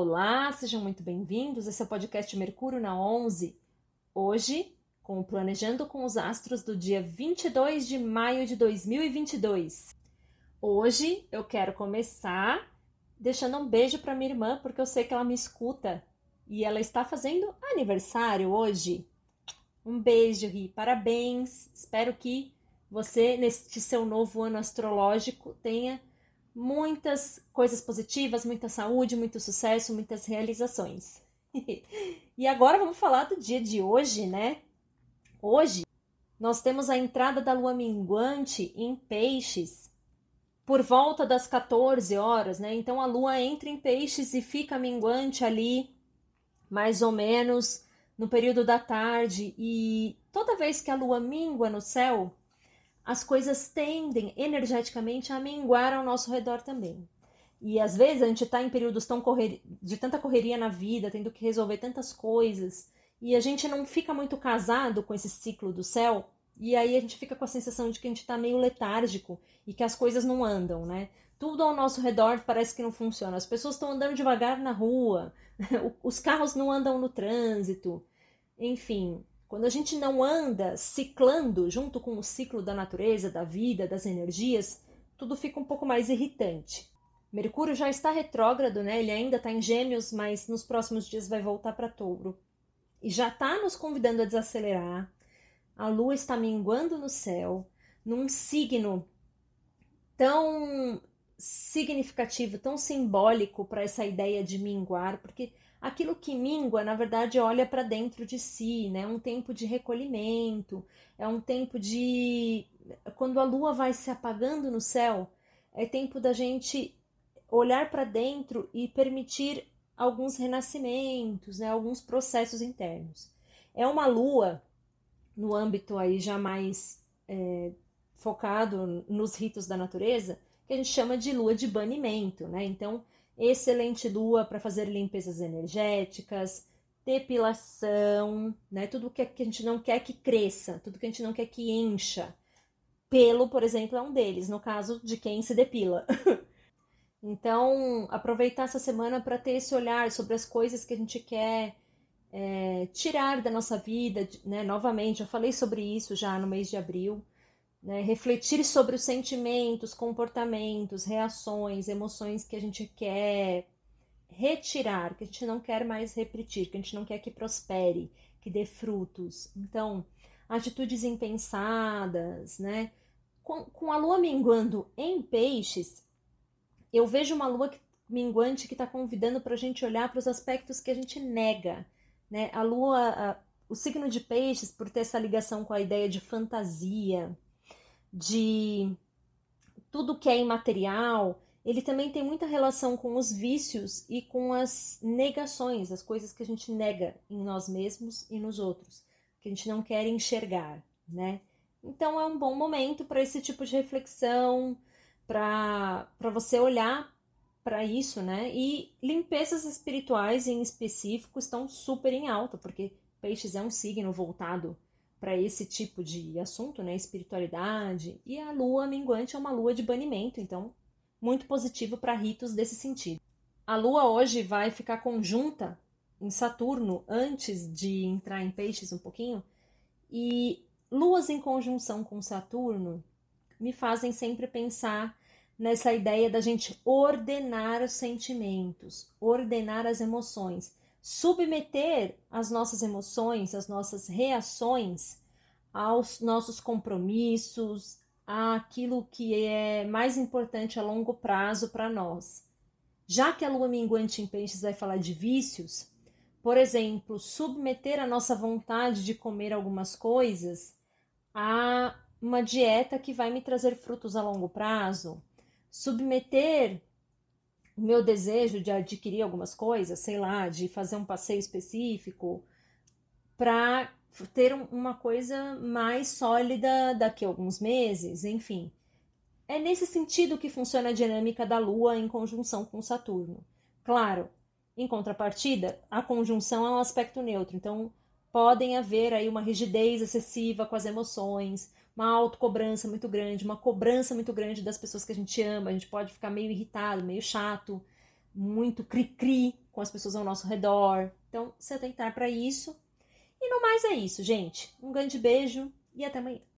Olá, sejam muito bem-vindos. Esse é o podcast Mercúrio na 11. Hoje, com o Planejando com os Astros do dia 22 de maio de 2022. Hoje eu quero começar deixando um beijo para minha irmã, porque eu sei que ela me escuta e ela está fazendo aniversário hoje. Um beijo, Ri. Parabéns. Espero que você, neste seu novo ano astrológico, tenha muitas coisas positivas, muita saúde, muito sucesso, muitas realizações. e agora vamos falar do dia de hoje, né? Hoje nós temos a entrada da lua minguante em Peixes por volta das 14 horas, né? Então a lua entra em Peixes e fica minguante ali mais ou menos no período da tarde e toda vez que a lua mingua no céu, as coisas tendem energeticamente a minguar ao nosso redor também. E às vezes a gente está em períodos tão de tanta correria na vida, tendo que resolver tantas coisas, e a gente não fica muito casado com esse ciclo do céu, e aí a gente fica com a sensação de que a gente está meio letárgico e que as coisas não andam, né? Tudo ao nosso redor parece que não funciona. As pessoas estão andando devagar na rua, os carros não andam no trânsito, enfim, quando a gente não anda ciclando junto com o ciclo da natureza, da vida, das energias, tudo fica um pouco mais irritante. Mercúrio já está retrógrado, né? Ele ainda está em Gêmeos, mas nos próximos dias vai voltar para Touro. E já está nos convidando a desacelerar. A Lua está minguando no céu, num signo tão significativo, tão simbólico para essa ideia de minguar, porque aquilo que mingua, na verdade, olha para dentro de si, né? É um tempo de recolhimento, é um tempo de. Quando a lua vai se apagando no céu, é tempo da gente olhar para dentro e permitir alguns renascimentos, né? alguns processos internos. É uma lua, no âmbito aí já mais é, focado nos ritos da natureza, que a gente chama de lua de banimento, né? Então, excelente lua para fazer limpezas energéticas, depilação, né? Tudo que a gente não quer que cresça, tudo que a gente não quer que encha. Pelo, por exemplo, é um deles, no caso de quem se depila. então, aproveitar essa semana para ter esse olhar sobre as coisas que a gente quer é, tirar da nossa vida, né? Novamente, eu falei sobre isso já no mês de abril né? refletir sobre os sentimentos, comportamentos, reações, emoções que a gente quer retirar, que a gente não quer mais repetir, que a gente não quer que prospere, que dê frutos. Então, atitudes impensadas, né? Com, com a lua minguando em peixes, eu vejo uma lua minguante que está convidando para a gente olhar para os aspectos que a gente nega, né? A lua, a, o signo de peixes, por ter essa ligação com a ideia de fantasia, de tudo que é imaterial, ele também tem muita relação com os vícios e com as negações, as coisas que a gente nega em nós mesmos e nos outros, que a gente não quer enxergar, né? Então é um bom momento para esse tipo de reflexão, para você olhar para isso, né? E limpezas espirituais em específico estão super em alta, porque Peixes é um signo voltado para esse tipo de assunto, né? Espiritualidade. E a lua minguante é uma lua de banimento, então, muito positivo para ritos desse sentido. A lua hoje vai ficar conjunta em Saturno antes de entrar em Peixes um pouquinho. E luas em conjunção com Saturno me fazem sempre pensar nessa ideia da gente ordenar os sentimentos, ordenar as emoções submeter as nossas emoções, as nossas reações aos nossos compromissos, àquilo que é mais importante a longo prazo para nós. Já que a lua minguante em peixes vai falar de vícios, por exemplo, submeter a nossa vontade de comer algumas coisas a uma dieta que vai me trazer frutos a longo prazo, submeter o meu desejo de adquirir algumas coisas, sei lá, de fazer um passeio específico, para ter uma coisa mais sólida daqui a alguns meses, enfim. É nesse sentido que funciona a dinâmica da Lua em conjunção com Saturno. Claro, em contrapartida, a conjunção é um aspecto neutro, então podem haver aí uma rigidez excessiva com as emoções, uma autocobrança muito grande, uma cobrança muito grande das pessoas que a gente ama, a gente pode ficar meio irritado, meio chato, muito cri-cri com as pessoas ao nosso redor. Então, se atentar para isso. E no mais é isso, gente. Um grande beijo e até amanhã.